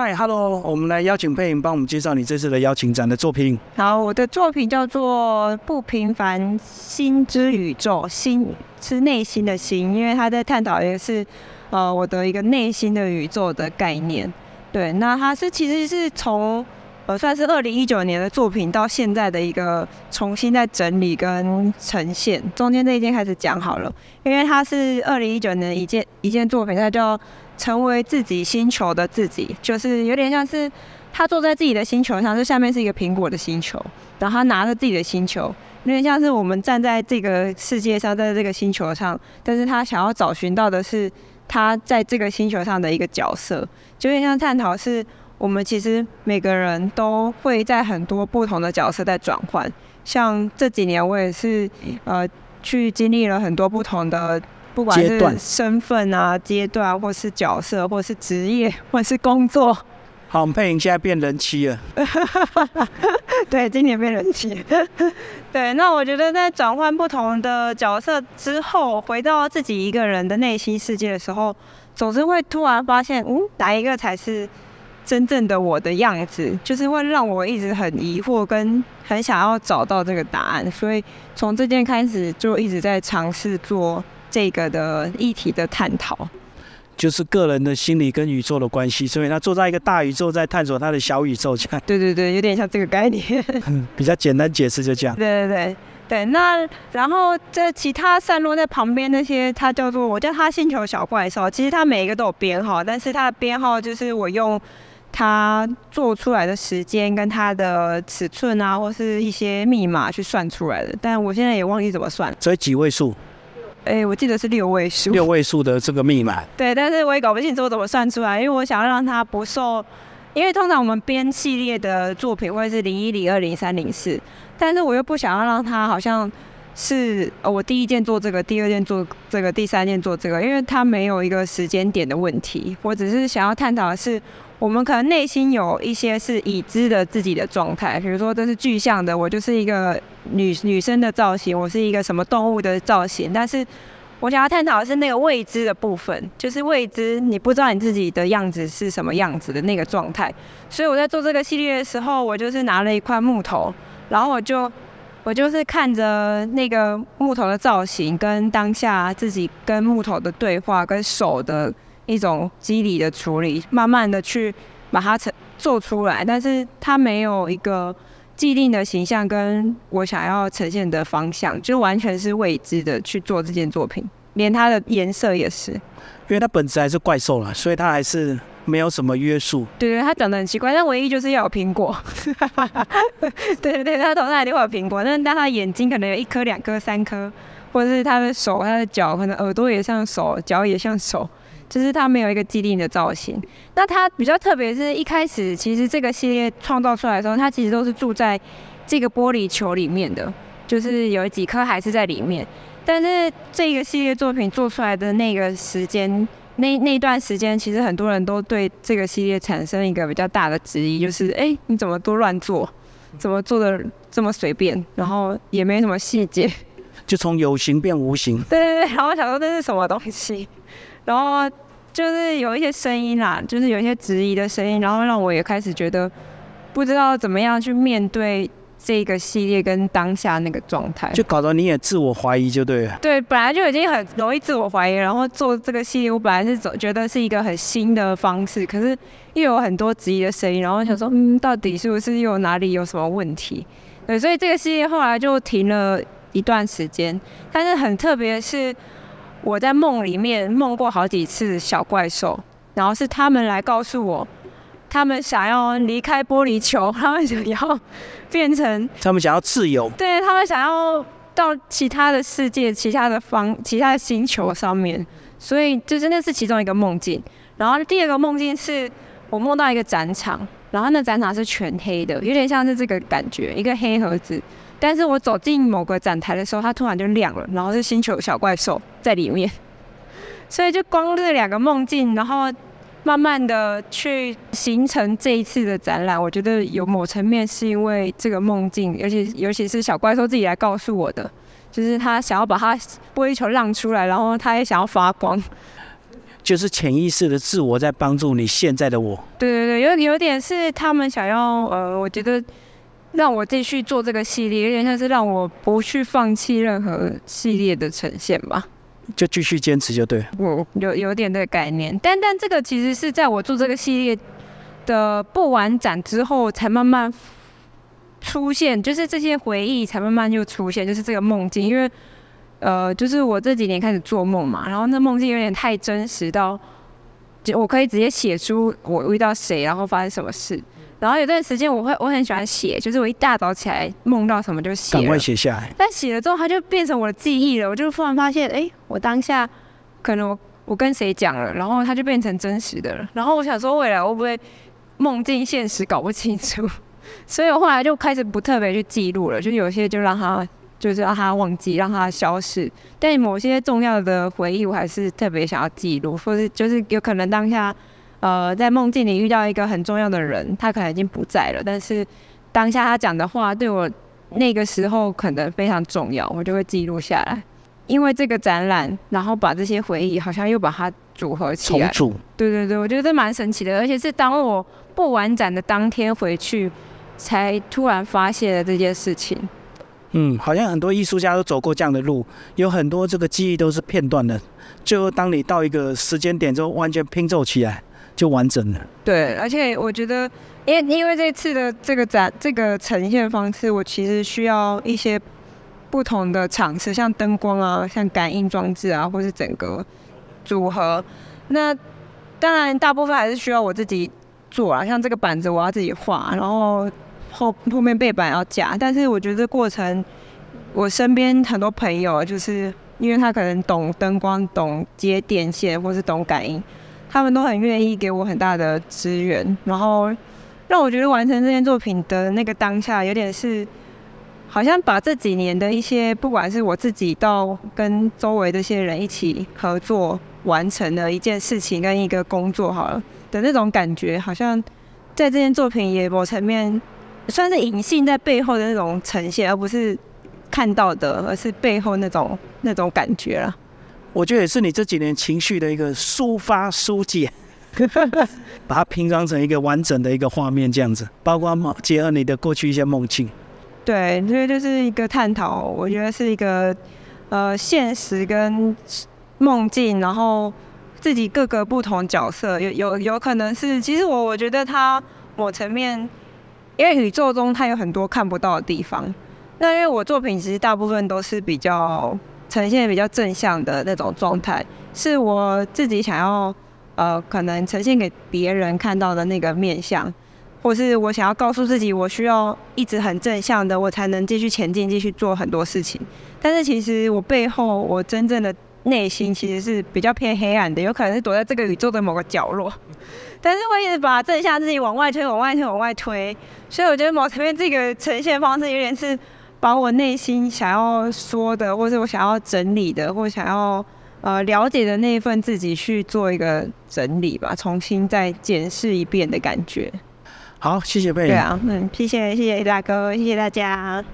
嗨，Hello，我们来邀请佩颖帮我们介绍你这次的邀请展的作品。好，我的作品叫做《不平凡心之宇宙》，心是内心的心，因为他在探讨一个是呃我的一个内心的宇宙的概念。对，那它是其实是从呃算是二零一九年的作品到现在的一个重新在整理跟呈现。中间这一件开始讲好了，因为它是二零一九年一件一件作品，它叫。成为自己星球的自己，就是有点像是他坐在自己的星球上，这下面是一个苹果的星球，然后他拿着自己的星球，有点像是我们站在这个世界上，在这个星球上，但是他想要找寻到的是他在这个星球上的一个角色，就有点像探讨是我们其实每个人都会在很多不同的角色在转换，像这几年我也是呃去经历了很多不同的。不管是身份啊、阶段，或是角色，或是职业，或是工作。好，佩莹现在变人妻了。对，今年变人妻。对，那我觉得在转换不同的角色之后，回到自己一个人的内心世界的时候，总是会突然发现，嗯，哪一个才是真正的我的样子？就是会让我一直很疑惑，跟很想要找到这个答案。所以从这件开始，就一直在尝试做。这个的议题的探讨，就是个人的心理跟宇宙的关系，所以他坐在一个大宇宙，在探索他的小宇宙。这样，对对对，有点像这个概念。比较简单解释就这样。对对对对，那然后这其他散落在旁边那些，它叫做我叫它星球小怪兽。其实它每一个都有编号，但是它的编号就是我用它做出来的时间跟它的尺寸啊，或是一些密码去算出来的。但我现在也忘记怎么算，所以几位数。哎，我记得是六位数，六位数的这个密码。对，但是我也搞不清楚怎么算出来，因为我想要让它不受，因为通常我们编系列的作品会是零一、零二、零三、零四，但是我又不想要让它好像是我第一件做这个，第二件做这个，第三件做这个，因为它没有一个时间点的问题。我只是想要探讨的是。我们可能内心有一些是已知的自己的状态，比如说这是具象的，我就是一个女女生的造型，我是一个什么动物的造型。但是我想要探讨的是那个未知的部分，就是未知，你不知道你自己的样子是什么样子的那个状态。所以我在做这个系列的时候，我就是拿了一块木头，然后我就我就是看着那个木头的造型，跟当下自己跟木头的对话，跟手的。一种肌理的处理，慢慢的去把它成做出来，但是它没有一个既定的形象，跟我想要呈现的方向，就完全是未知的去做这件作品，连它的颜色也是，因为它本质还是怪兽了，所以它还是没有什么约束。对对，他长得很奇怪，但唯一就是要有苹果。对 对对，它头上一定会有苹果，但是它的眼睛可能有一颗、两颗、三颗，或者是他的手、他的脚，可能耳朵也像手，脚也像手。就是他没有一个既定的造型。那他比较特别，是一开始其实这个系列创造出来的时候，他其实都是住在这个玻璃球里面的，就是有几颗还是在里面。但是这个系列作品做出来的那个时间，那那段时间，其实很多人都对这个系列产生一个比较大的质疑，就是哎，你怎么都乱做，怎么做的这么随便，然后也没什么细节，就从有形变无形。对对对，然后我想说这是什么东西？然后就是有一些声音啦，就是有一些质疑的声音，然后让我也开始觉得不知道怎么样去面对这个系列跟当下那个状态，就搞得你也自我怀疑，就对了。对，本来就已经很容易自我怀疑，然后做这个系列，我本来是走觉得是一个很新的方式，可是又有很多质疑的声音，然后想说，嗯，到底是不是又哪里有什么问题？对，所以这个系列后来就停了一段时间，但是很特别的是。我在梦里面梦过好几次小怪兽，然后是他们来告诉我，他们想要离开玻璃球，他们想要变成，他们想要自由，对他们想要到其他的世界、其他的方、其他的星球上面，所以就是那是其中一个梦境。然后第二个梦境是我梦到一个展场，然后那展场是全黑的，有点像是这个感觉，一个黑盒子。但是我走进某个展台的时候，它突然就亮了，然后是星球小怪兽在里面，所以就光这两个梦境，然后慢慢的去形成这一次的展览。我觉得有某层面是因为这个梦境，尤其尤其是小怪兽自己来告诉我的，就是他想要把他玻璃球让出来，然后他也想要发光。就是潜意识的自我在帮助你现在的我。对对对，有有点是他们想要呃，我觉得让我继续做这个系列，有点像是让我不去放弃任何系列的呈现吧。就继续坚持就对。我有有点这个概念，但但这个其实是在我做这个系列的不完展之后，才慢慢出现，就是这些回忆才慢慢又出现，就是这个梦境，因为呃，就是我这几年开始做梦嘛，然后那梦境有点太真实到，就我可以直接写出我遇到谁，然后发生什么事。然后有段时间我会我很喜欢写，就是我一大早起来梦到什么就写，赶快写下来。但写了之后，它就变成我的记忆了。我就突然发现，哎，我当下可能我我跟谁讲了，然后它就变成真实的了。然后我想说，未来会不会梦境现实搞不清楚？所以我后来就开始不特别去记录了，就有些就让它就是让它忘记，让它消失。但某些重要的回忆，我还是特别想要记录，或是就是有可能当下。呃，在梦境里遇到一个很重要的人，他可能已经不在了，但是当下他讲的话对我那个时候可能非常重要，我就会记录下来。因为这个展览，然后把这些回忆好像又把它组合起来。重组。对对对，我觉得这蛮神奇的，而且是当我不完展的当天回去，才突然发现了这件事情。嗯，好像很多艺术家都走过这样的路，有很多这个记忆都是片段的，最后当你到一个时间点之后，完全拼凑起来。就完整了。对，而且我觉得，因为因为这次的这个展这个呈现方式，我其实需要一些不同的场次，像灯光啊，像感应装置啊，或是整个组合。那当然，大部分还是需要我自己做啊，像这个板子我要自己画，然后后后面背板要架。但是我觉得过程，我身边很多朋友，就是因为他可能懂灯光、懂接电线，或是懂感应。他们都很愿意给我很大的资源，然后让我觉得完成这件作品的那个当下，有点是好像把这几年的一些，不管是我自己到跟周围这些人一起合作完成的一件事情跟一个工作好了的那种感觉，好像在这件作品也某层面算是隐性在背后的那种呈现，而不是看到的，而是背后那种那种感觉了。我觉得也是你这几年情绪的一个抒发疏解，把它拼装成一个完整的一个画面，这样子，包括结合你的过去一些梦境。对，所以就是一个探讨，我觉得是一个呃现实跟梦境，然后自己各个不同角色，有有有可能是，其实我我觉得它某层面，因为宇宙中它有很多看不到的地方，那因为我作品其实大部分都是比较。呈现比较正向的那种状态，是我自己想要呃，可能呈现给别人看到的那个面相，或是我想要告诉自己，我需要一直很正向的，我才能继续前进，继续做很多事情。但是其实我背后，我真正的内心其实是比较偏黑暗的，有可能是躲在这个宇宙的某个角落。但是我一直把正向自己往外推，往外推，往外推。所以我觉得某层面这个呈现方式有点是。把我内心想要说的，或者我想要整理的，或想要呃了解的那一份自己去做一个整理吧，重新再检视一遍的感觉。好，谢谢贝。对啊，嗯，谢谢谢谢大哥，谢谢大家。